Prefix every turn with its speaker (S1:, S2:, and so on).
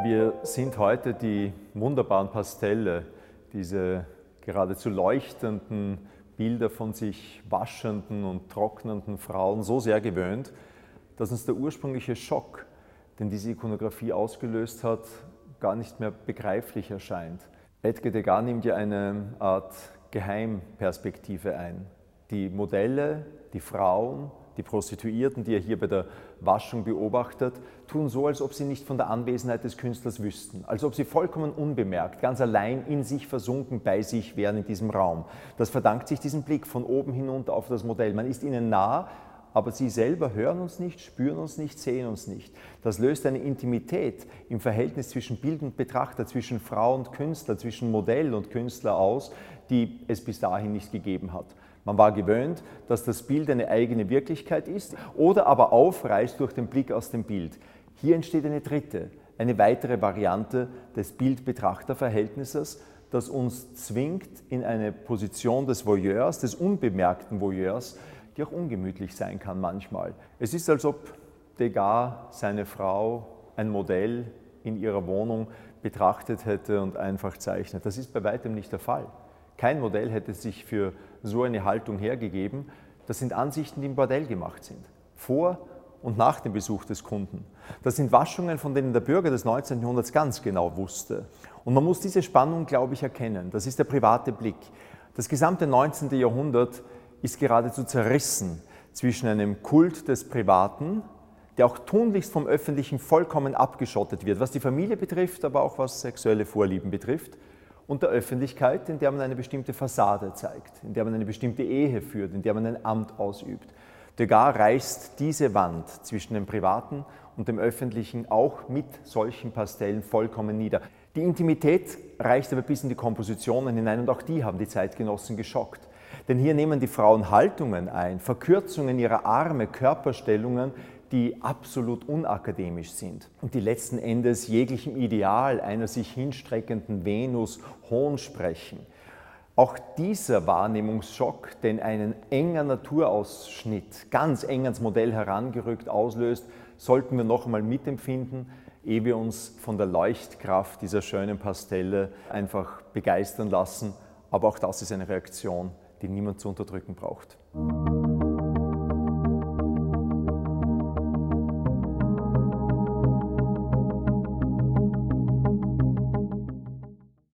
S1: Wir sind heute die wunderbaren Pastelle, diese geradezu leuchtenden Bilder von sich waschenden und trocknenden Frauen so sehr gewöhnt, dass uns der ursprüngliche Schock, den diese Ikonografie ausgelöst hat, gar nicht mehr begreiflich erscheint. Edgar Degas nimmt ja eine Art Geheimperspektive ein. Die Modelle, die Frauen, die Prostituierten, die er hier bei der Waschung beobachtet, tun so, als ob sie nicht von der Anwesenheit des Künstlers wüssten, als ob sie vollkommen unbemerkt, ganz allein in sich versunken bei sich wären in diesem Raum. Das verdankt sich diesem Blick von oben hinunter auf das Modell. Man ist ihnen nah, aber sie selber hören uns nicht, spüren uns nicht, sehen uns nicht. Das löst eine Intimität im Verhältnis zwischen Bild und Betrachter, zwischen Frau und Künstler, zwischen Modell und Künstler aus, die es bis dahin nicht gegeben hat. Man war gewöhnt, dass das Bild eine eigene Wirklichkeit ist oder aber aufreißt durch den Blick aus dem Bild. Hier entsteht eine dritte, eine weitere Variante des Bild-Betrachter-Verhältnisses, das uns zwingt in eine Position des Voyeurs, des unbemerkten Voyeurs, die auch ungemütlich sein kann manchmal. Es ist, als ob Degas seine Frau, ein Modell in ihrer Wohnung betrachtet hätte und einfach zeichnet. Das ist bei weitem nicht der Fall. Kein Modell hätte sich für so eine Haltung hergegeben. Das sind Ansichten, die im Bordell gemacht sind. Vor und nach dem Besuch des Kunden. Das sind Waschungen, von denen der Bürger des 19. Jahrhunderts ganz genau wusste. Und man muss diese Spannung, glaube ich, erkennen. Das ist der private Blick. Das gesamte 19. Jahrhundert ist geradezu zerrissen zwischen einem Kult des Privaten, der auch tunlichst vom Öffentlichen vollkommen abgeschottet wird, was die Familie betrifft, aber auch was sexuelle Vorlieben betrifft, und der Öffentlichkeit, in der man eine bestimmte Fassade zeigt, in der man eine bestimmte Ehe führt, in der man ein Amt ausübt. Degas reißt diese Wand zwischen dem Privaten und dem Öffentlichen auch mit solchen Pastellen vollkommen nieder. Die Intimität reicht aber bis in die Kompositionen hinein und auch die haben die Zeitgenossen geschockt. Denn hier nehmen die Frauen Haltungen ein, Verkürzungen ihrer Arme, Körperstellungen, die absolut unakademisch sind und die letzten Endes jeglichem Ideal einer sich hinstreckenden Venus Hohn sprechen. Auch dieser Wahrnehmungsschock, den einen enger Naturausschnitt ganz eng ans Modell herangerückt auslöst, sollten wir noch einmal mitempfinden, ehe wir uns von der Leuchtkraft dieser schönen Pastelle einfach begeistern lassen. Aber auch das ist eine Reaktion, die niemand zu unterdrücken braucht.